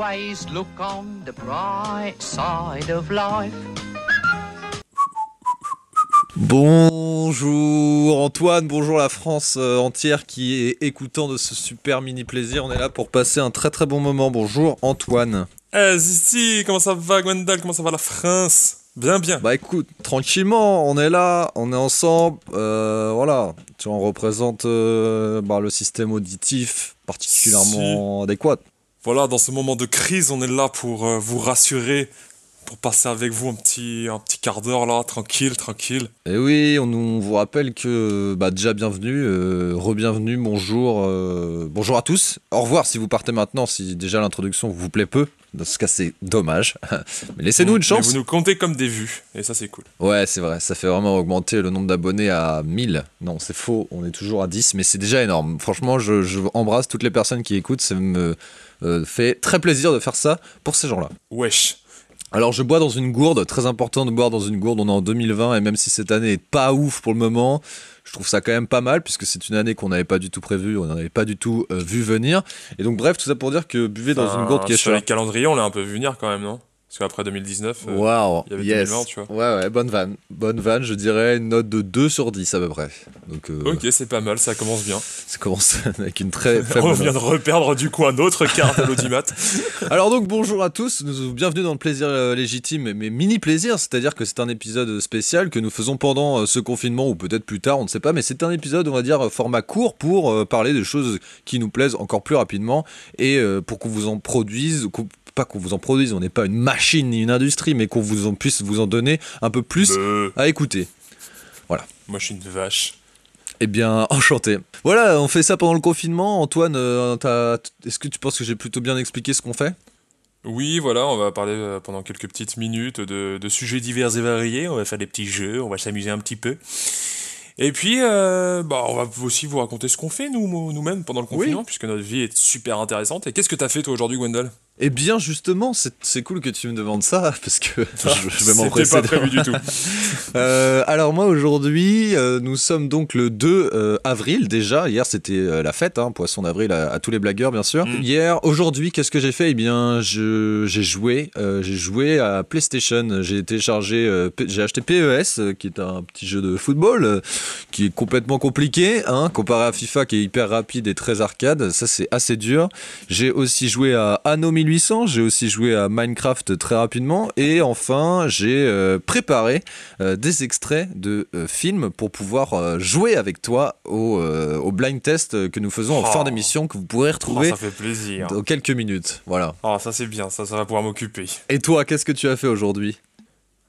always look on the bright side of life. Bonjour Antoine, bonjour la France euh, entière qui est écoutant de ce super mini plaisir. On est là pour passer un très très bon moment. Bonjour Antoine. Eh, si, comment ça va Gwendal? Comment ça va la France? Bien, bien. Bah écoute, tranquillement, on est là, on est ensemble. euh, voilà, tu vois, on représente euh, bah, le système auditif particulièrement adéquat. Voilà, dans ce moment de crise, on est là pour euh, vous rassurer, pour passer avec vous un petit, un petit quart d'heure là, tranquille, tranquille. Et oui, on, vous rappelle que bah, déjà bienvenue, euh, re-bienvenue, bonjour, euh, bonjour à tous. Au revoir si vous partez maintenant, si déjà l'introduction vous plaît peu. Dans ce cas, c'est dommage. Mais laissez-nous une Mais chance. vous nous comptez comme des vues, et ça c'est cool. Ouais, c'est vrai, ça fait vraiment augmenter le nombre d'abonnés à 1000. Non, c'est faux, on est toujours à 10, mais c'est déjà énorme. Franchement, je, je embrasse toutes les personnes qui écoutent, ça me euh, fait très plaisir de faire ça pour ces gens-là. Wesh. Alors, je bois dans une gourde, très important de boire dans une gourde, on est en 2020, et même si cette année est pas ouf pour le moment, je trouve ça quand même pas mal, puisque c'est une année qu'on n'avait pas du tout prévue, on n'avait pas du tout euh, vu venir. Et donc, bref, tout ça pour dire que buvez dans une gourde qui est Sur les calendriers, on l'a un peu vu venir quand même, non? Parce qu'après 2019, euh, il y avait yes. 2020, tu vois. Ouais, ouais, bonne vanne. Bonne vanne, je dirais une note de 2 sur 10 à peu près. Donc, euh, ok, c'est pas mal, ça commence bien. ça commence avec une très faible on vient de reperdre du coup un autre quart de l'audimat. Alors donc bonjour à tous, nous bienvenue dans le plaisir euh, légitime, mais mini plaisir, c'est-à-dire que c'est un épisode spécial que nous faisons pendant euh, ce confinement ou peut-être plus tard, on ne sait pas, mais c'est un épisode on va dire format court pour parler de choses qui nous plaisent encore plus rapidement et pour qu'on vous en produise, pas qu'on vous en produise, on n'est pas une machine ni une industrie, mais qu'on vous en puisse vous en donner un peu plus à écouter. moi je suis une vache. Eh bien, enchanté. Voilà, on fait ça pendant le confinement. Antoine, euh, est-ce que tu penses que j'ai plutôt bien expliqué ce qu'on fait? Oui, voilà, on va parler euh, pendant quelques petites minutes de, de sujets divers et variés. On va faire des petits jeux, on va s'amuser un petit peu. Et puis, euh, bah, on va aussi vous raconter ce qu'on fait nous, nous-mêmes pendant le Oui. confinement, puisque notre vie est super intéressante. Et qu'est-ce que t'as fait toi aujourd'hui, Gwendal Eh bien, justement, c'est cool que tu me demandes ça, parce que je, je vais C'était m'empresser. pas de- prévu du tout. Euh, alors moi, aujourd'hui, euh, nous sommes donc le 2 euh, avril déjà. Hier, c'était la fête, hein, poisson d'avril à, à tous les blagueurs, bien sûr. Mm. Hier, aujourd'hui, qu'est-ce que j'ai fait? Eh bien, j'ai joué, j'ai joué à PlayStation. J'ai téléchargé, j'ai acheté PES, qui est un petit jeu de football, qui est complètement compliqué, hein, comparé à FIFA, qui est hyper rapide et très arcade. Ça, c'est assez dur. J'ai aussi joué à Anno 1800, j'ai aussi joué à Minecraft très rapidement, et enfin j'ai euh, préparé euh, des extraits de euh, films pour pouvoir jouer avec toi au, au blind test que nous faisons en Oh. fin d'émission que vous pourrez Oh, retrouver ça fait plaisir. dans quelques minutes. Voilà. Oh, ça c'est bien, ça, ça va pouvoir m'occuper. Et toi, qu'est-ce que tu as fait aujourd'hui?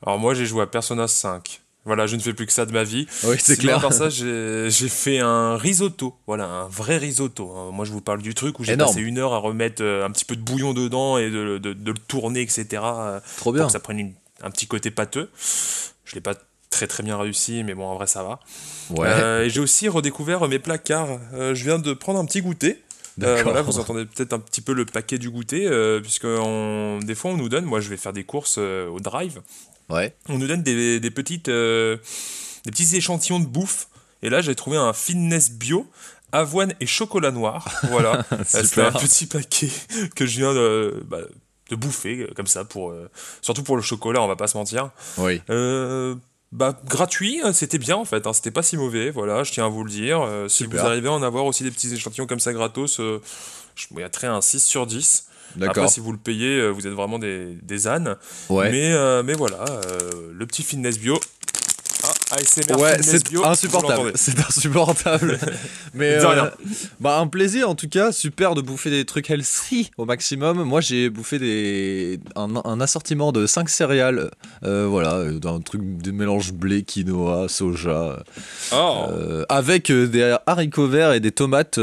Alors moi, j'ai joué à Persona 5. Voilà, je ne fais plus que ça de ma vie. Oui, c'est clair. part ça, j'ai fait un risotto. Voilà, un vrai risotto. Moi, je vous parle du truc où j'ai passé une heure à remettre euh, un petit peu de bouillon dedans et de, de- de le tourner, etc. euh, Trop pour bien. que ça prenne une- un petit côté pâteux. Je l'ai pas très très bien réussi, mais bon, en vrai, ça va. Ouais. Euh, et j'ai aussi redécouvert mes placards. Euh, je viens de prendre un petit goûter. Euh, D'accord. voilà, vous entendez peut-être un petit peu le paquet du goûter, puisque on- des fois on nous donne, moi je vais faire des courses au drive, Ouais. on nous donne des, des petites, euh, des petits échantillons de bouffe. Et là, j'ai trouvé un fitness bio, avoine et chocolat noir. Voilà. Euh, Super. un petit paquet que je viens de, bah, de bouffer, euh, comme ça, pour, euh, surtout pour le chocolat, on va pas se mentir. Oui. Euh, bah, gratuit, c'était bien en fait, hein, c'était pas si mauvais, voilà, je tiens à vous le dire. Euh, si vous arrivez à en avoir aussi des petits échantillons comme ça gratos, je vous mettrais un 6 sur 10. Après, D'accord. si vous le payez, euh, vous êtes vraiment des, des ânes. Ouais. Mais, euh, mais voilà, euh, le petit fitness bio. Ah, ASMR Ouais, fitness c'est insupportable. C'est insupportable. Mais De euh, bah un plaisir en tout cas, super de bouffer des trucs healthy au maximum. Moi j'ai bouffé des un, un assortiment de 5 céréales, euh, voilà, d'un truc de mélange blé, quinoa, soja, Oh, euh, avec des haricots verts et des tomates,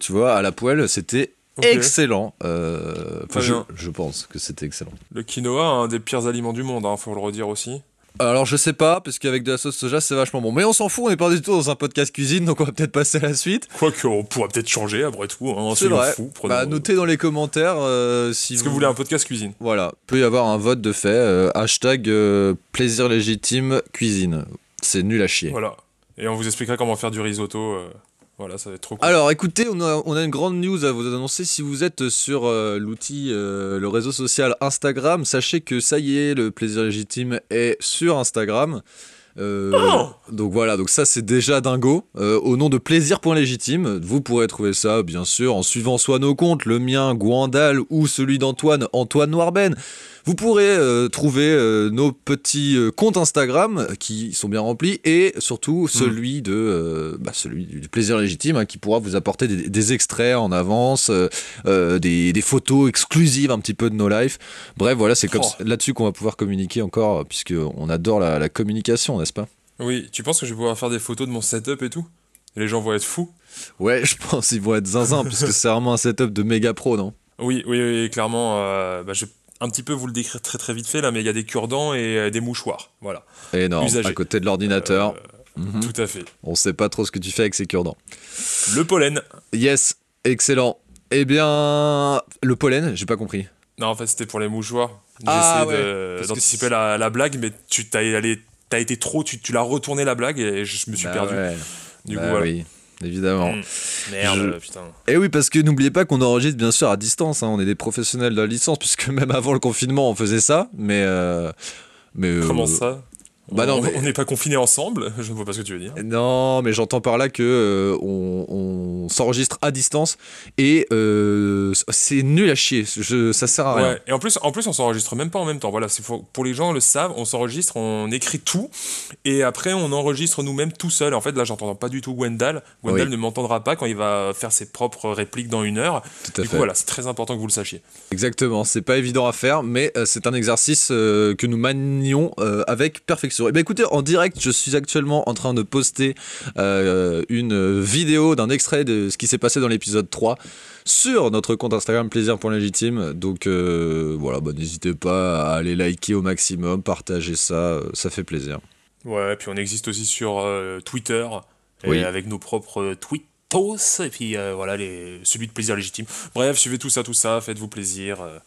tu vois, à la poêle. C'était excellent. Euh, je, pense que c'était excellent. Le quinoa, un des pires aliments du monde, hein, faut le redire aussi. Alors je sais pas, parce qu'avec de la sauce soja c'est vachement bon. Mais on s'en fout, on n'est pas du tout dans un podcast cuisine, donc on va peut-être passer à la suite. Quoique, on pourra peut-être changer après tout. Hein, C'est vrai. prenons- Bah, notez dans les commentaires euh, si Est-ce que vous voulez un podcast cuisine? Voilà, peut y avoir un vote de fait. euh, hashtag euh, plaisir légitime cuisine. C'est nul à chier. Voilà. Et on vous expliquera comment faire du risotto Voilà, ça va être trop cool. Alors écoutez, on a, on a une grande news à vous annoncer. Si vous êtes sur euh, l'outil, euh, le réseau social Instagram, sachez que ça y est, le plaisir légitime est sur Instagram. Euh, Oh donc voilà, donc ça c'est déjà dingo. Euh, au nom de plaisir.légitime, vous pourrez trouver ça bien sûr en suivant soit nos comptes, le mien Guandal ou celui d'Antoine, Antoine Noirben. Vous pourrez euh, trouver euh, nos petits euh, comptes Instagram qui sont bien remplis et surtout celui de bah, celui du plaisir légitime hein, qui pourra vous apporter des, des extraits en avance, des, des photos exclusives un petit peu de nos lives. Bref, voilà, c'est comme Oh. là-dessus qu'on va pouvoir communiquer encore puisque on adore la, la communication, n'est-ce pas? Oui, tu penses que je vais pouvoir faire des photos de mon setup et tout? Les gens vont être fous Ouais, je pense qu'ils vont être zinzin puisque c'est vraiment un setup de méga pro, non? Oui, oui, oui, clairement. euh, bah, je vais un petit peu vous le décrire très très vite fait là, mais il y a des cure-dents et euh, des mouchoirs. Voilà, Énorme. Usagé. À côté de l'ordinateur, Mhm. tout à fait. on sait pas trop ce que tu fais avec ces cure-dents. Le pollen. Yes, excellent. Eh bien, le pollen, j'ai pas compris. Non, en fait, c'était pour les mouchoirs. Ah, ouais, de- parce que d'anticiper la, la blague, mais tu t'as été trop, tu, tu l'as retourné la blague et je me suis Bah perdu. ouais. Du Bah coup, voilà. oui, évidemment. Mm. Merde, Je- putain. Et oui, parce que n'oubliez pas qu'on enregistre bien sûr à distance. hein. On est des professionnels de la licence, puisque même avant le confinement, on faisait ça. Mais. euh, mais euh, Comment ça? Bah non, On- mais- On n'est pas confinés ensemble Je ne vois pas ce que tu veux dire. Non, mais j'entends par là que euh, on, on s'enregistre à distance et euh, c'est nul à chier. Je, ça sert à rien. Ouais, et en plus, en plus, on s'enregistre même pas en même temps. Voilà, pour, pour les gens le savent, on s'enregistre, on écrit tout, et après on enregistre nous-mêmes tout seul. En fait, là, j'entends pas du tout Gwendal. Gwendal Oui. ne m'entendra pas quand il va faire ses propres répliques dans une heure. Tout à Du fait. coup, voilà, c'est très important que vous le sachiez. Exactement. C'est pas évident à faire, mais euh, c'est un exercice euh, que nous manions avec perfection. Et bien écoutez, en direct, je suis actuellement en train de poster euh, une vidéo d'un extrait de ce qui s'est passé dans l'épisode 3 sur notre compte Instagram plaisir.légitime. Donc euh, voilà, bah, n'hésitez pas à aller liker au maximum, partager ça, euh, ça fait plaisir. Ouais, puis on existe aussi sur euh, Twitter, Oui. avec nos propres tweetos, et puis euh, voilà, les, celui de plaisir légitime. Bref, suivez tout ça, tout ça, faites-vous plaisir. euh,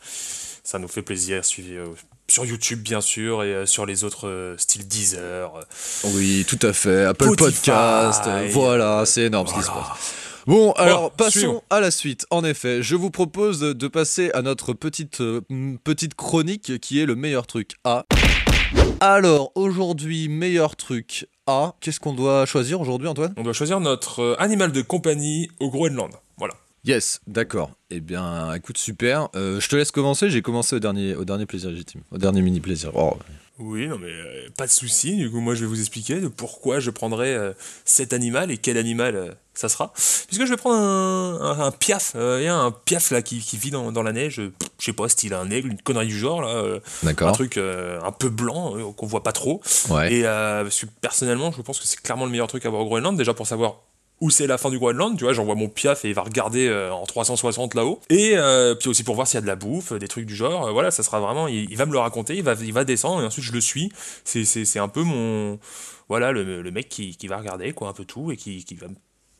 ça nous fait plaisir. Suivez euh, sur YouTube, bien sûr, et euh, sur les autres euh, styles Deezer. euh, Oui, tout à fait. Apple Spotify, Podcast, voilà, c'est énorme ce qui se passe. Bon, alors passons suivons. à la suite. En effet, je vous propose de, de passer à notre petite, petite chronique qui est le meilleur truc A. Alors, aujourd'hui, meilleur truc A. Qu'est-ce qu'on doit choisir aujourd'hui, Antoine? On doit choisir notre animal de compagnie au Groenland. Yes, d'accord. Eh bien, écoute, super. Euh, je te laisse commencer. J'ai commencé au dernier, au dernier plaisir légitime. Au dernier mini plaisir. Oh. Oui, non mais euh, pas de souci. Du coup, moi, je vais vous expliquer de pourquoi je prendrai euh, cet animal et quel animal ça sera. Puisque je vais prendre un, un, un piaf. Il y a un piaf là qui, qui vit dans, dans la neige. Je sais pas, style un aigle, une connerie du genre là. euh, un D'accord. truc un peu blanc qu'on voit pas trop. Ouais. Et parce que personnellement, je pense que c'est clairement le meilleur truc à voir au Groenland, déjà pour savoir où c'est la fin du Groenland, tu vois, j'envoie mon piaf et il va regarder euh, en 360 là-haut. Et euh, puis aussi pour voir s'il y a de la bouffe, des trucs du genre, Euh, voilà, ça sera vraiment, il, il va me le raconter, il va, il va descendre et ensuite je le suis. C'est, c'est, c'est un peu mon, voilà, le, le mec qui, qui va regarder quoi, un peu tout et qui, qui va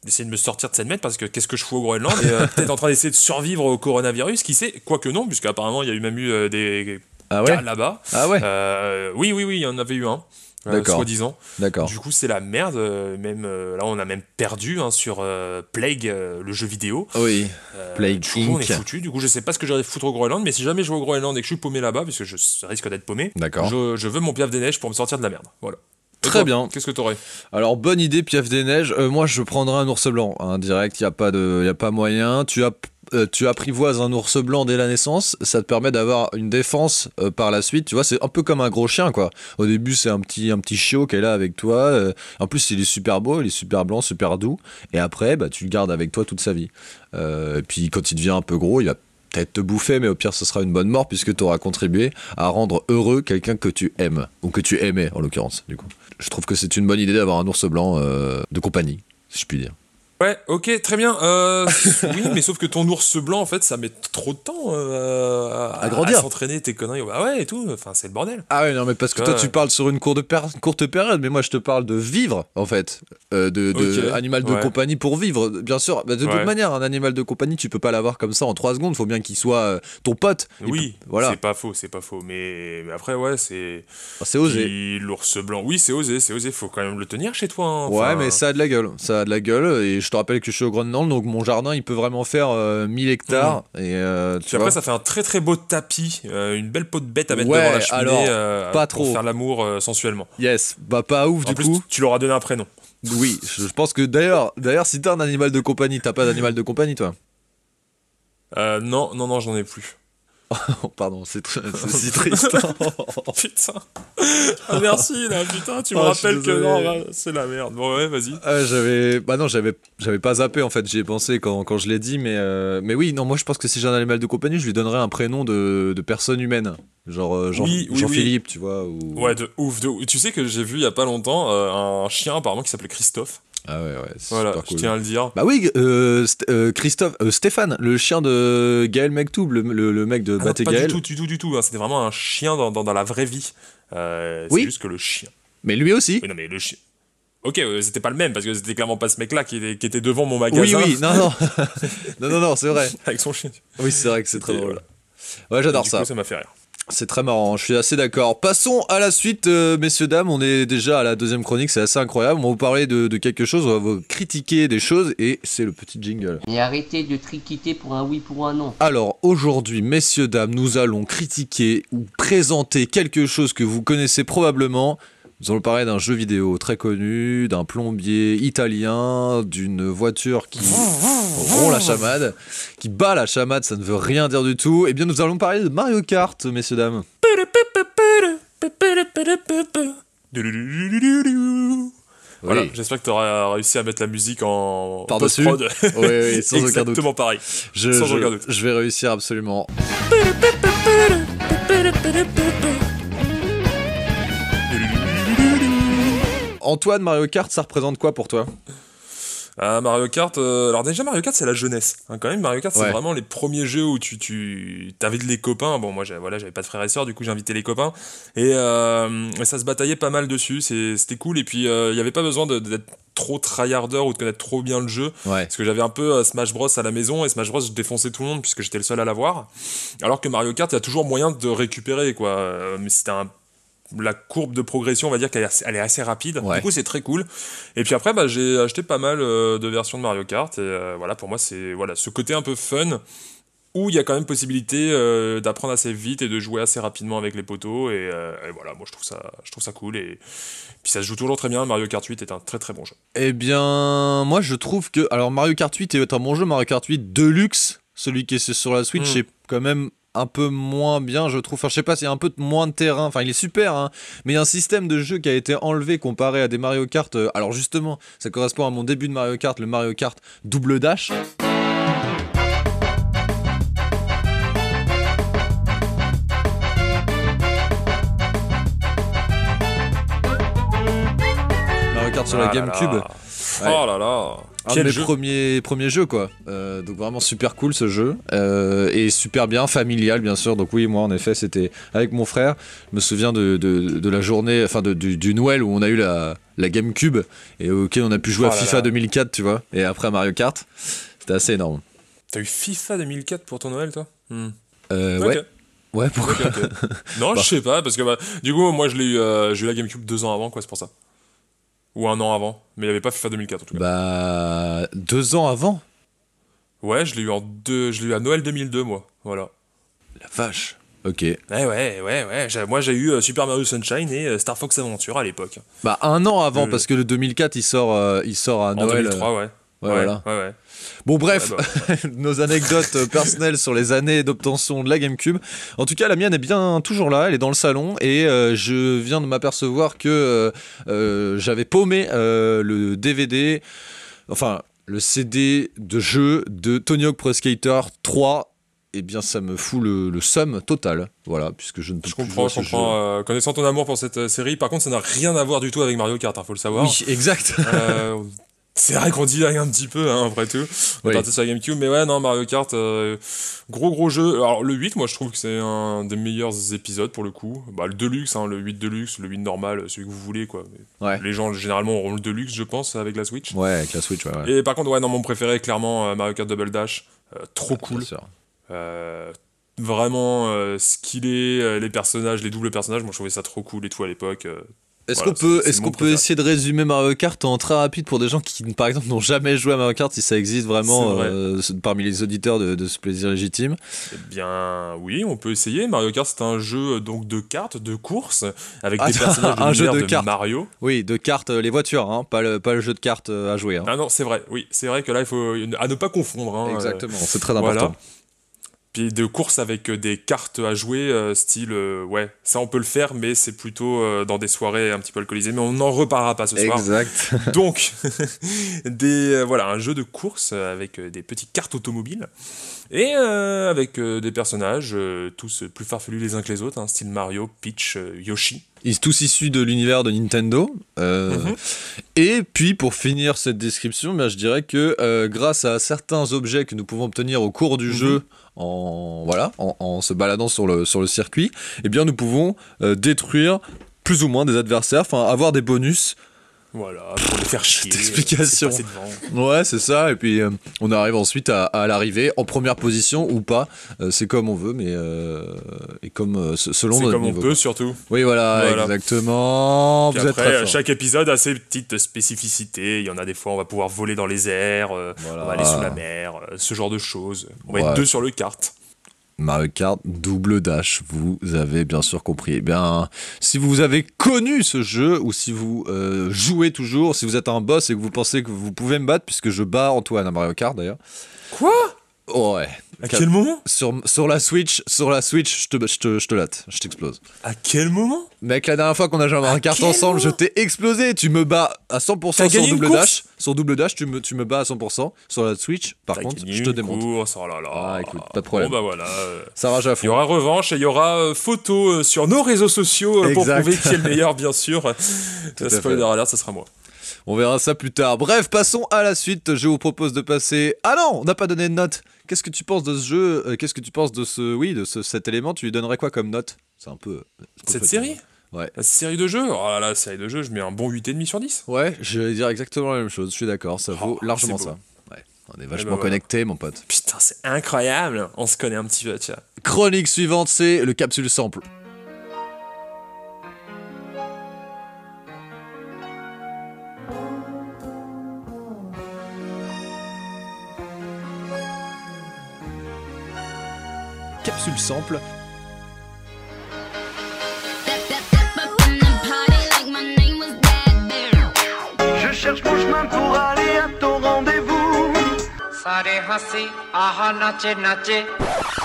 essayer de me sortir de cette mètre parce que qu'est-ce que je fous au Groenland et euh, peut-être en train d'essayer de survivre au coronavirus, qui sait, quoique non, puisque apparemment il y a eu même eu euh, des Ah cas ouais là-bas. Ah ouais? Euh, oui, oui, oui, il y en avait eu un. Euh, D'accord. Soi-disant. D'accord. Du coup, c'est la merde. euh, Même euh, là, on a même perdu hein, sur euh, Plague, le jeu vidéo. Oui. Plague du coup, on est foutu. Du coup, je sais pas ce que j'aurais foutre au Groenland, mais si jamais je vais au Groenland et que je suis paumé là-bas, parce que je risque d'être paumé, je, je veux mon piaf des neiges pour me sortir de la merde. Voilà. Très toi, bien. Qu'est-ce que t'aurais Alors bonne idée, Piaf des Neiges. Euh, moi, je prendrais un ours blanc. hein, direct, il y a pas de, y a pas moyen. Tu as euh, tu apprivoises un ours blanc dès la naissance, ça te permet d'avoir une défense euh, par la suite. Tu vois, c'est un peu comme un gros chien, quoi. Au début, c'est un petit, un petit chiot qui est là avec toi. euh, en plus, il est super beau, il est super blanc, super doux. Et après, bah, tu le gardes avec toi toute sa vie. Et puis, quand il devient un peu gros, il va peut-être te bouffer, mais au pire, ce sera une bonne mort puisque tu auras contribué à rendre heureux quelqu'un que tu aimes, ou que tu aimais en l'occurrence, du coup. Je trouve que c'est une bonne idée d'avoir un ours blanc euh, de compagnie, si je puis dire. Ouais, ok, très bien. Euh, oui, mais sauf que ton ours blanc, en fait, ça met trop de temps euh, à, À grandir. s'entraîner, tes conneries. Bah ouais, et tout. Enfin, c'est le bordel. Ah ouais, non, mais parce que Ouais, toi, tu parles sur une courte, péri- courte période, mais moi, je te parle de vivre, en fait. Euh, de animal de ouais. compagnie pour vivre, bien sûr. Bah, de toute Ouais. manière, un animal de compagnie, tu peux pas l'avoir comme ça en 3 secondes. Faut bien qu'il soit euh, ton pote. Oui, peut- voilà. c'est pas faux, c'est pas faux. Mais, mais après, ouais, c'est. Ah, C'est osé. L'ours blanc, oui, c'est osé, c'est osé. Faut quand même le tenir chez toi. hein. Ouais, mais ça a de la gueule. Ça a de la gueule et je te rappelle que je suis au Groenland, donc mon jardin, il peut vraiment faire euh, 1000 hectares. Et euh, tu Puis après, ça fait un très très beau tapis, euh, une belle peau de bête à mettre Ouais, devant la cheminée alors, euh, pas pour trop. faire l'amour sensuellement. yes, bah pas ouf En du plus, coup. tu leur as donné un prénom. Oui, je je pense que d'ailleurs, d'ailleurs, si t'as un animal de compagnie, t'as pas d'animal de compagnie, toi? Euh, non, non, non, j'en ai plus. Oh, Pardon, c'est si triste. putain. Ah, merci là, putain, tu me Ah, rappelles que non, bah, c'est la merde. Bon, ouais, vas-y. Ah, j'avais, bah non, j'avais, j'avais pas zappé en fait. J'y ai pensé quand, quand je l'ai dit, mais, euh, mais oui, non, moi je pense que si j'ai un animal de compagnie, je lui donnerais un prénom de, de personne humaine, genre euh, Jean, Oui, oui, Jean-Philippe, tu vois. Ou... Ouais, de ouf, de ouf. Tu sais que j'ai vu il y a pas longtemps euh, un chien apparemment qui s'appelait Christophe. Ah ouais, ouais, c'est Voilà, super je cool. tiens à le dire. Bah oui, euh, St- euh, Christophe, euh, Stéphane, le chien de Gaël Mektoub, le, le, le mec de Ah non, Baté pas Gaël. du tout, du tout, du tout. hein. C'était vraiment un chien dans, dans, dans la vraie vie. C'est Oui. juste que le chien. Mais lui aussi. Oui, non, mais le chien. Ok, c'était pas le même parce que c'était clairement pas ce mec-là qui était, qui était devant mon magasin. Oui, oui, non, non, non, non, non, c'est vrai. Avec son chien. Oui, c'est vrai que c'est très drôle. voilà. Ouais, j'adore ça. coup, ça m'a fait rire. C'est très marrant, je suis assez d'accord. Passons à la suite, euh, messieurs, dames. On est déjà à la deuxième chronique, c'est assez incroyable. On va vous parler de, de quelque chose, on va vous critiquer des choses et c'est le petit jingle. Et arrêtez de triquiter pour un oui pour un non. Alors aujourd'hui, messieurs, dames, nous allons critiquer ou présenter quelque chose que vous connaissez probablement. Nous allons parler d'un jeu vidéo très connu, d'un plombier italien, d'une voiture qui rompt la chamade, qui bat la chamade, ça ne veut rien dire du tout. Eh bien, nous allons parler de Mario Kart, messieurs, dames. Voilà, Oui. j'espère que tu auras réussi à mettre la musique en Par-dessus post-prod. Oui, oui, sans aucun doute. Exactement pareil. Je, Sans je- aucun doute. je vais réussir absolument. Antoine, Mario Kart, ça représente quoi pour toi? Ah, Mario Kart, euh, alors déjà Mario Kart c'est la jeunesse. hein, quand même, Mario Kart c'est Ouais. vraiment les premiers jeux où tu, tu invites les copains. Bon, moi voilà, j'avais pas de frères et sœurs, du coup invité les copains. Et, euh, et ça se bataillait pas mal dessus, c'était cool. Et puis euh, il y avait pas besoin de- d'être trop tryharder ou de connaître trop bien le jeu. Ouais. Parce que j'avais un peu Smash Bros à la maison et Smash Bros je défonçais tout le monde puisque j'étais le seul à l'avoir. Alors que Mario Kart, il y a toujours moyen de récupérer quoi. Mais si t'as un la courbe de progression, on va dire qu'elle est assez, rapide. Ouais. Du coup, c'est très cool. Et puis après, bah, j'ai acheté pas mal euh, de versions de Mario Kart. Et euh, voilà, pour moi, c'est voilà, ce côté un peu fun où il y a quand même possibilité euh, d'apprendre assez vite et de jouer assez rapidement avec les poteaux. Et, et voilà, moi, je trouve ça, je trouve ça cool. Et puis ça se joue toujours très bien. Mario Kart 8 est un très très bon jeu. Eh bien, moi je trouve que. Alors, Mario Kart 8 est un bon jeu. Mario Kart 8 Deluxe, celui qui est sur la Switch, Mm. est quand même un peu moins bien, je trouve. Enfin, je sais pas, s'il y a un peu moins de terrain. Enfin, il est super, hein. Mais il y a un système de jeu qui a été enlevé comparé à des Mario Kart. Euh, Alors, justement, ça correspond à mon début de Mario Kart, le Mario Kart double dash. Mario Kart sur la Ah là GameCube. là. Oh là là. Un Quel de mes jeu. premiers, premiers jeux quoi. Euh, donc vraiment super cool ce jeu Euh, et super bien familial bien sûr. Donc oui moi en effet c'était avec mon frère. Je me souviens de, de, de la journée, enfin de- du, du Noël où on a eu la, la GameCube et auquel on a pu jouer Oh à là FIFA là. 2004 tu vois. Et après Mario Kart. C'était assez énorme. T'as eu FIFA 2004 pour ton Noël, toi? Hmm. Euh. Ouais. Ouais pourquoi. Non, Bah. je sais pas, parce que bah, du coup, moi, je l'ai eu, euh, j'ai eu la GameCube deux ans avant, quoi, c'est pour ça. Ou un an avant, mais il n'y avait pas FIFA 2004 en tout cas. Bah deux ans avant. Ouais, je l'ai eu en deux, je l'ai eu à Noël 2002, moi. Voilà. La vache. Ok. Ouais, ouais, ouais, ouais. Moi, j'ai eu euh, Super Mario Sunshine et euh, Star Fox Adventure à l'époque. Bah un an avant Euh, parce que le 2004 il sort euh, il sort à En Noël. 2003, ouais. Ouais, voilà. Ouais. Bon bref, bah, nos anecdotes euh, personnelles sur les années d'obtention de la GameCube. En tout cas, la mienne est bien toujours là, elle est dans le salon et euh, je viens de m'apercevoir que euh, j'avais paumé euh, le DVD, enfin le CD de jeu de Tony Hawk Pro Skater 3. Eh bien, ça me fout le, le seum total. Voilà, puisque je ne peux Je plus comprends, je comprends. euh, connaissant ton amour pour cette série, par contre, ça n'a rien à voir du tout avec Mario Kart, hein, faut le savoir. Oui, exact. Euh, c'est vrai qu'on divague un petit peu, hein, après tout. On Oui. est parti sur la GameCube, mais ouais, non, Mario Kart, euh, gros gros jeu. Alors, le 8, moi, je trouve que c'est un des meilleurs épisodes pour le coup. Bah, le Deluxe, hein, le 8 Deluxe, le 8 normal, celui que vous voulez, quoi. Ouais. Les gens, généralement, auront le Deluxe, je pense, avec la Switch. Ouais, avec la Switch, ouais. ouais. Et par contre, ouais, non, mon préféré, clairement, euh, Mario Kart Double Dash. Euh, trop cool. Euh, vraiment euh, skillé, euh, les personnages, les doubles personnages, moi je trouvais ça trop cool et tout à l'époque. Euh. Est-ce Voilà, qu'on peut, est-ce qu'on essayer de résumer Mario Kart en très rapide pour des gens qui, par exemple, n'ont jamais joué à Mario Kart, si ça existe vraiment vrai. euh, parmi les auditeurs de, de ce plaisir légitime? Eh bien, oui, on peut essayer. Mario Kart, c'est un jeu euh, donc de cartes, de course, avec Ah, des personnages de un jeu de de, cartes. Mario. Oui, de cartes, euh, les voitures, hein, pas, le, pas le jeu de cartes euh, à jouer. hein. Ah non, c'est vrai. Oui, c'est vrai que là, il faut à ne pas confondre. hein, euh, Exactement, c'est très voilà. Puis de course avec euh, des cartes à jouer, euh, style, euh, ouais, ça on peut le faire, mais c'est plutôt dans des soirées un petit peu alcoolisées, mais on n'en reparlera pas ce soir. Exact. Donc, des, voilà, un jeu de course avec des petites cartes automobiles et euh, avec des personnages, tous plus farfelus les uns que les autres, hein, style Mario, Peach, Yoshi. Ils sont tous issus de l'univers de Nintendo. euh, Mhm. Et puis, pour finir cette description, ben, je dirais que euh, grâce à certains objets que nous pouvons obtenir au cours du Mhm. jeu, en, voilà, en, en se baladant sur le, sur le circuit, eh bien, nous pouvons euh, détruire plus ou moins des adversaires, enfin avoir des bonus. Voilà, pour les faire chier. Explication. euh. Ouais, c'est ça. Et puis, euh, on arrive ensuite à, à l'arrivée en première position ou pas. Euh, c'est comme on veut, mais comme euh, se- selon C'est notre comme on niveau. peut surtout. Oui, voilà, Voilà. exactement. Puis Vous êtes après, très euh, chaque épisode a ses petites spécificités. Il y en a des fois, on va pouvoir voler dans les airs, euh, Voilà. on va aller sous la mer, euh, ce genre de choses. On va Ouais. être deux sur le kart. Mario Kart double dash, vous avez bien sûr compris. Eh bien, si vous avez connu ce jeu ou si vous euh, jouez toujours, si vous êtes un boss et que vous pensez que vous pouvez me battre, puisque je bats Antoine à Mario Kart d'ailleurs. Quoi? Ouais. À quel moment Sur, sur la Switch, sur la Switch, je te, je te, je te latte, je t'explose. À quel moment? Mec, la dernière fois qu'on a joué à Kart quel ensemble, je t'ai explosé. Tu me bats à 100% T'as sur gagné une double course? dash. Sur double dash, tu me, tu me bats à 100%. Sur la Switch, par contre, je te une démonte. course, oh là là. Ah, écoute, pas de problème. Bon bah voilà. euh, Ça rage à Il y fond. aura revanche et il y aura euh, photo euh, sur nos réseaux sociaux pour prouver qui est le meilleur, bien sûr. Spoiler alert, ça sera moi. On verra ça plus tard. Bref, passons à la suite. Je vous propose de passer. Ah non, on n'a pas donné de note. Qu'est-ce que tu penses de ce jeu Euh, Qu'est-ce que tu penses de ce, oui, de ce, cet élément? Tu lui donnerais quoi comme note? C'est un peu. euh, Cette série? Ouais. La série de jeux? Oh là là, série de jeux, je mets un bon 8,5 sur 10. Ouais, je vais dire exactement la même chose. Je suis d'accord. Ça vaut Oh, largement ça. Ouais. On est vachement ben voilà. connectés, mon pote. Putain, c'est incroyable. On se connaît un petit peu, tiens. Chronique suivante, c'est le capsule sample. le sample. Je cherche mon chemin pour aller à ton rendez-vous.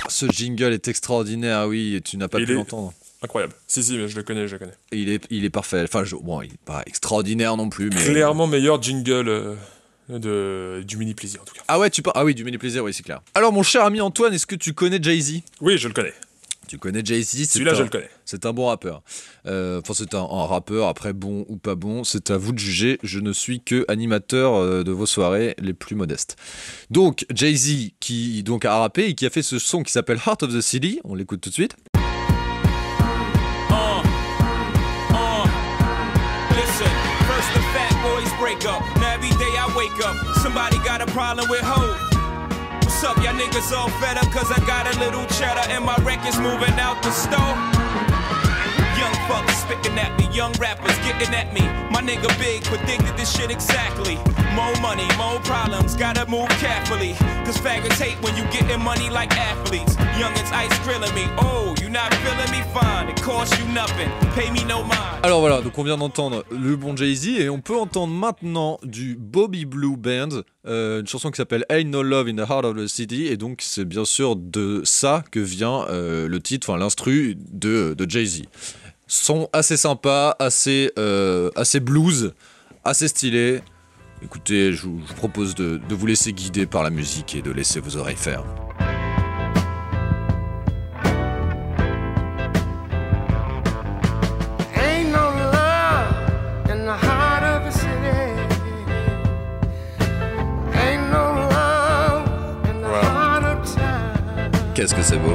Ce jingle est extraordinaire, ah oui, tu n'as pas pu l'entendre. Incroyable. Si, si, mais je le connais, je le connais. Il est, il est parfait. Enfin, je, bon, il n'est pas extraordinaire non plus. Mais... Clairement meilleur jingle. Euh, de, du mini plaisir, en tout cas. Ah ouais, tu parles. Ah oui, du mini plaisir, oui, c'est clair. Alors, mon cher ami Antoine, est-ce que tu connais Jay-Z? Oui, je le connais. Tu connais Jay-Z? Celui-là, je le connais. C'est un bon rappeur. Euh, Enfin, c'est un, un rappeur, après bon ou pas bon, c'est à vous de juger. Je ne suis que animateur euh, de vos soirées les plus modestes. Donc, Jay-Z, qui donc a rappé et qui a fait ce son qui s'appelle Heart of the City, on l'écoute tout de suite. Problem with hope. What's up, y'all niggas all fed up? Cause I got a little cheddar and my record's moving out the store. Young rappers getting at me. My nigga Big predicted this shit exactly. More money, more problems, gotta move carefully. Cause faggots hate when you getting money like athletes. Youngins ice grilling me, oh, you not feeling me? Fine. It costs you nothing, pay me no mind. Alors voilà, donc on vient d'entendre le bon Jay-Z et on peut entendre maintenant du Bobby Blue Band, euh, une chanson qui s'appelle Ain't No Love in the Heart of the City et donc c'est bien sûr de ça que vient euh, le titre, enfin l'instru de, de Jay-Z. Son assez sympa, assez, euh, assez blues, assez stylé. Écoutez, je vous, je vous propose de, de vous laisser guider par la musique et de laisser vos oreilles faire. Qu'est-ce que c'est beau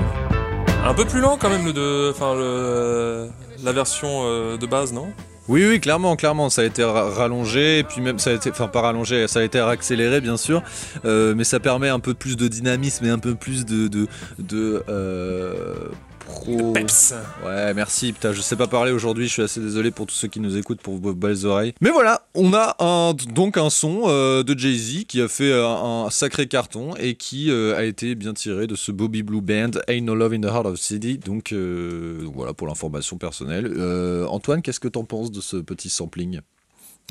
Un peu plus lent quand même le de, enfin le, la version euh, de base, non? Oui, oui, clairement, clairement, ça a été ra- rallongé, puis même ça a été, enfin pas rallongé, ça a été accéléré bien sûr, euh, mais ça permet un peu plus de dynamisme et un peu plus de, euh, Peps. Ouais, merci. Putain, je sais pas parler aujourd'hui. Je suis assez désolé pour tous ceux qui nous écoutent pour vos belles oreilles. Mais voilà, on a un, donc un son euh, de Jay-Z qui a fait euh, un, sacré carton et qui euh, a été bien tiré de ce Bobby Blue Band, Ain't No Love in the Heart of City. Donc, euh, donc voilà pour l'information personnelle. Antoine, qu'est-ce que t'en penses de ce petit sampling?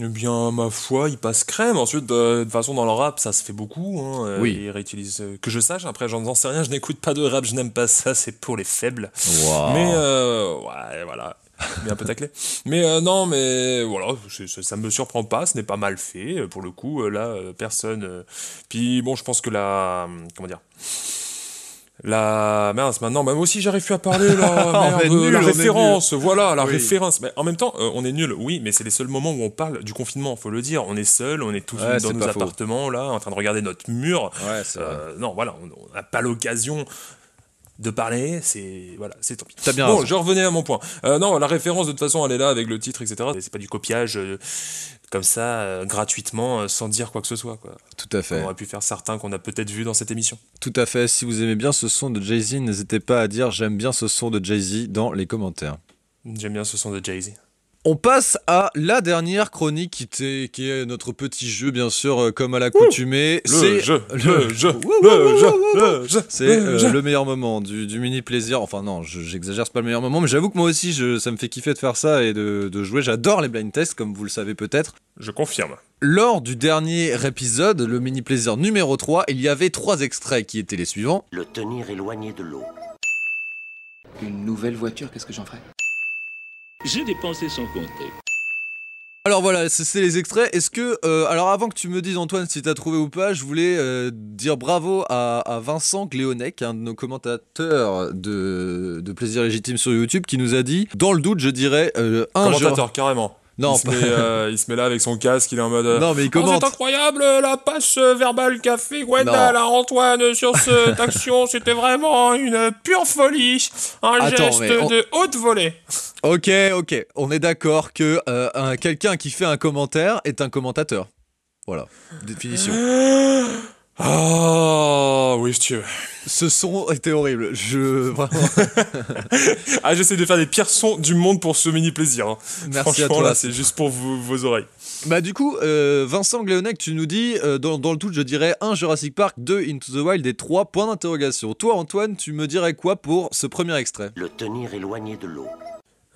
Eh bien, ma foi, il passe crème. Ensuite, de, de toute façon, dans le rap, ça se fait beaucoup. Hein. Euh, Oui. Ils réutilisent. euh, que je sache, après, j'en sais rien. Je n'écoute pas de rap, je n'aime pas ça. C'est pour les faibles. Waouh. Mais euh, ouais, voilà. Mais un peu taclé. Mais non, mais voilà, ça me surprend pas, ce n'est pas mal fait. Pour le coup, là, personne. Puis bon, je pense que la. Comment dire la mince maintenant même aussi j'arrive plus à parler là merde, nul, la référence voilà la Oui. référence mais en même temps euh, on est nul oui mais c'est les seuls moments où on parle du confinement faut le dire on est seul on est tous Ouais, dans nos faux. appartements là en train de regarder notre mur Ouais, euh, non, voilà, on n'a pas l'occasion de parler, c'est voilà, c'est tant pis. Bien bon, raison. je revenais à mon point. Euh, non, la référence de toute façon, elle est là avec le titre, etc. C'est pas du copiage euh, comme ça euh, gratuitement, euh, sans dire quoi que ce soit. Quoi. Tout à fait. On aurait pu faire certains qu'on a peut-être vu dans cette émission. Tout à fait. Si vous aimez bien ce son de Jay-Z, n'hésitez pas à dire j'aime bien ce son de Jay-Z dans les commentaires. J'aime bien ce son de Jay Z. On passe à la dernière chronique qui, est notre petit jeu, bien sûr, euh, comme à l'accoutumée. Le C'est jeu, le- le jeu, le jeu, le. C'est le euh, le meilleur moment du, du mini plaisir. Enfin non, je- j'exagère, c'est pas le meilleur moment, mais j'avoue que moi aussi, je- ça me fait kiffer de faire ça et de, de jouer. J'adore les blind tests, comme vous le savez peut-être. Je confirme. Lors du dernier épisode, le mini plaisir numéro 3, il y avait trois extraits qui étaient les suivants. Le tenir éloigné de l'eau. Une nouvelle voiture, qu'est-ce que j'en ferais? J'ai dépensé sans compter. Alors voilà, c'est les extraits. Est-ce que, euh, alors avant que tu me dises Antoine si t'as trouvé ou pas, je voulais euh, dire bravo à, à Vincent Gléonec, un de nos commentateurs de, de Plaisir Légitime sur YouTube, qui nous a dit, dans le doute, je dirais euh, un Commentateur, carrément. Non, il, se met, euh, il se met là avec son casque, il est en mode. Non, mais il Oh, commente. c'est incroyable la passe verbale qu'a fait Gwendal à Antoine sur cette action. C'était vraiment une pure folie. Un Attends, geste on- de haute volée. Ok, ok, on est d'accord que euh, un- quelqu'un qui fait un commentaire est un commentateur. Voilà, définition. Ah oui, si tu veux. Ce son était horrible. Je vraiment. Ah, j'essaie de faire les pires sons du monde pour ce mini plaisir. hein. Merci à Franchement, toi. là, c'est juste pour vos, vos oreilles. Bah du coup, euh, Vincent Gléonec, tu nous dis, euh, dans, dans le tout, je dirais 1 Jurassic Park, 2 Into the Wild et 3 points d'interrogation. Toi, Antoine, tu me dirais quoi pour ce premier extrait? Le tenir éloigné de l'eau.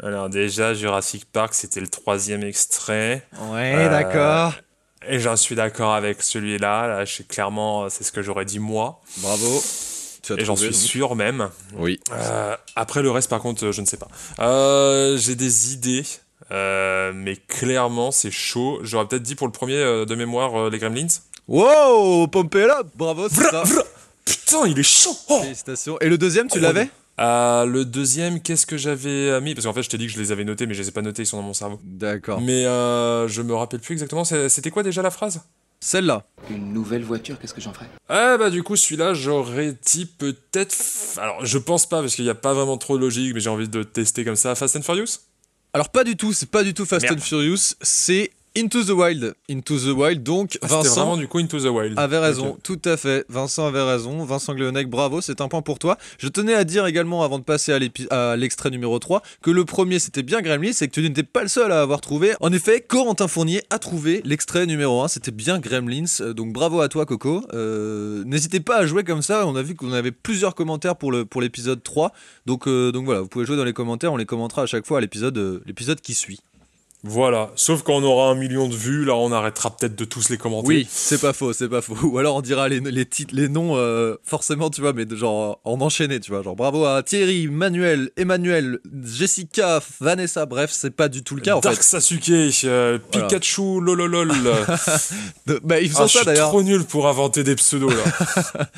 Alors déjà, Jurassic Park, c'était le troisième extrait. Ouais, Euh, d'accord. Et j'en suis d'accord avec celui-là. Là, je clairement, c'est ce que j'aurais dit moi. Bravo. Et j'en suis donc. sûr même. Oui. Euh, après le reste, par contre, je ne sais pas. Euh, J'ai des idées, euh, mais clairement, c'est chaud. J'aurais peut-être dit pour le premier de mémoire les Gremlins. Wow, pompé là, bravo, c'est ça. Putain, il est chaud. Oh Félicitations. Et le deuxième, tu l'avais? Euh, le deuxième, qu'est-ce que j'avais euh, mis? Parce qu'en fait, je t'ai dit que je les avais notés, mais je les ai pas notés, ils sont dans mon cerveau. D'accord. Mais euh, je me rappelle plus exactement. C'était quoi déjà la phrase? Celle-là. Une nouvelle voiture, qu'est-ce que j'en ferais? Ah bah du coup celui-là j'aurais dit peut-être... Alors je pense pas parce qu'il n'y a pas vraiment trop de logique mais j'ai envie de tester comme ça. Fast and Furious? Alors pas du tout, c'est pas du tout Fast Merde. and Furious, c'est Into the Wild. Into the Wild, donc Ah, Vincent vraiment du coup Into the Wild. avait raison, tout à fait. Vincent avait raison. Vincent Gléonec, bravo, c'est un point pour toi. Je tenais à dire également, avant de passer à l'extrait numéro 3, que le premier c'était bien Gremlins et que tu n'étais pas le seul à avoir trouvé. En effet, Corentin Fournier a trouvé l'extrait numéro 1, c'était bien Gremlins. Euh, Donc bravo à toi, Coco. Euh, N'hésitez pas à jouer comme ça. On a vu qu'on avait plusieurs commentaires pour le pour l'épisode 3. Donc, euh, donc voilà, vous pouvez jouer dans les commentaires. On les commentera à chaque fois à l'épisode euh, l'épisode qui suit. Voilà, sauf quand on aura un million de vues, là on arrêtera peut-être de tous les commenter. Oui, c'est pas faux, c'est pas faux. Ou alors on dira les, les titres, les noms, euh, forcément, tu vois, mais de genre en enchaîné, tu vois. Genre bravo à Thierry, Manuel, Emmanuel, Jessica, Vanessa, bref, c'est pas du tout le cas en Dark fait. Sasuke, euh, Voilà. Pikachu, lololol. De- bah, ils Ah, font je ça suis d'ailleurs. trop nul pour inventer des pseudos là.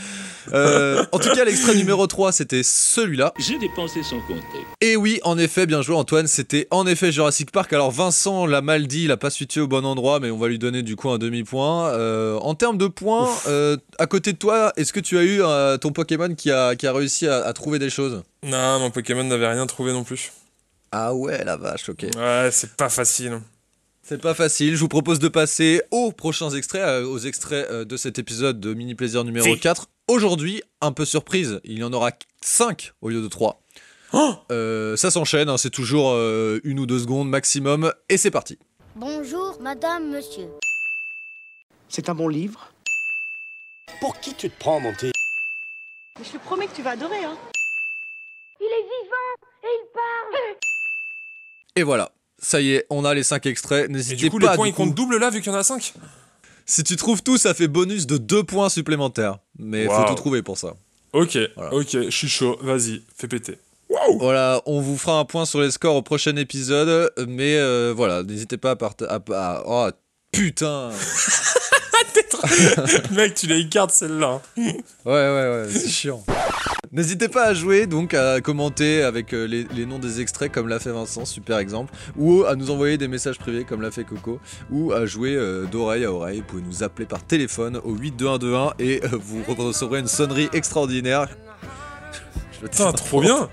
Euh, en tout cas, l'extrait numéro 3, c'était celui-là. J'ai dépensé sans compter. Et oui, en effet, bien joué Antoine, c'était en effet Jurassic Park. Alors Vincent l'a mal dit, il a pas situé au bon endroit, mais on va lui donner du coup un demi-point. Euh, en termes de points, euh, à côté de toi, est-ce que tu as eu euh, ton Pokémon qui a, qui a réussi à, à trouver des choses? Non, mon Pokémon n'avait rien trouvé non plus. Ah ouais, la vache, ok. Ouais, c'est pas facile. C'est pas facile, je vous propose de passer aux prochains extraits, euh, aux extraits euh, de cet épisode de Mini Plaisir numéro Si. 4. Aujourd'hui, un peu surprise, il y en aura 5 au lieu de 3. Euh, ça s'enchaîne, hein, c'est toujours euh, une ou deux secondes maximum, et c'est parti. Bonjour, madame, monsieur. C'est un bon livre? Pour qui tu te prends, mon petit? Mais je te promets que tu vas adorer, hein. Il est vivant et il parle. Et voilà, ça y est, on a les 5 extraits. N'hésitez du coup, pas. les points, ils comptent double là, vu qu'il y en a 5 si tu trouves tout, ça fait bonus de 2 points supplémentaires. Mais faut tout trouver pour ça. Ok, Voilà. ok, je suis chaud, vas-y, fais péter. Voilà, on vous fera un point sur les scores au prochain épisode. Mais euh, voilà, n'hésitez pas à partager. Oh putain Mec, tu les gardes celle-là. Ouais, ouais, ouais, c'est chiant. N'hésitez pas à jouer, donc à commenter avec euh, les, les noms des extraits comme l'a fait Vincent, super exemple, ou à nous envoyer des messages privés comme l'a fait Coco, ou à jouer euh, d'oreille à oreille. Vous pouvez nous appeler par téléphone au 82121 et euh, vous recevrez une sonnerie extraordinaire. Putain, trop bien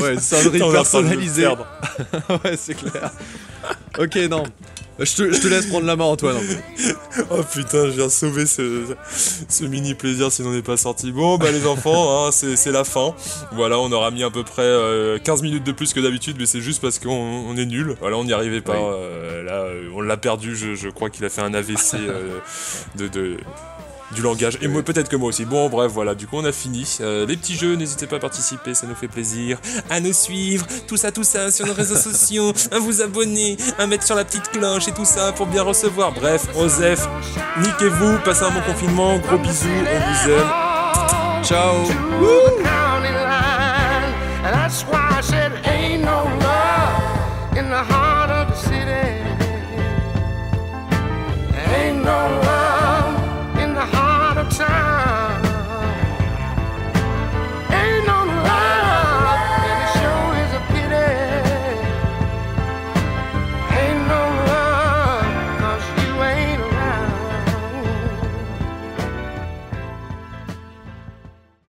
Ouais, une sonnerie personnalisée. ouais, c'est clair. ok, non. Je te, je te laisse prendre la main, Antoine. Oh putain, je viens sauver ce, ce mini plaisir si on n'est pas sorti. Bon, bah les enfants, hein, c'est la fin. Voilà, on aura mis à peu près euh, 15 minutes de plus que d'habitude, mais c'est juste parce qu'on on est nul. Voilà, on n'y arrivait pas. Oui. euh, là, euh, on l'a perdu. Je, je crois qu'il a fait un AVC euh, de, de- du langage. Et peut-être que moi aussi. Bon, bref, voilà. Du coup, on a fini. Euh, les petits jeux, n'hésitez pas à participer, ça nous fait plaisir. À nous suivre, tout ça, tout ça, sur nos réseaux sociaux, à vous abonner, à mettre sur la petite cloche et tout ça pour bien recevoir. Bref, Osef, niquez-vous, passez un bon confinement, gros bisous, on vous aime. Ciao.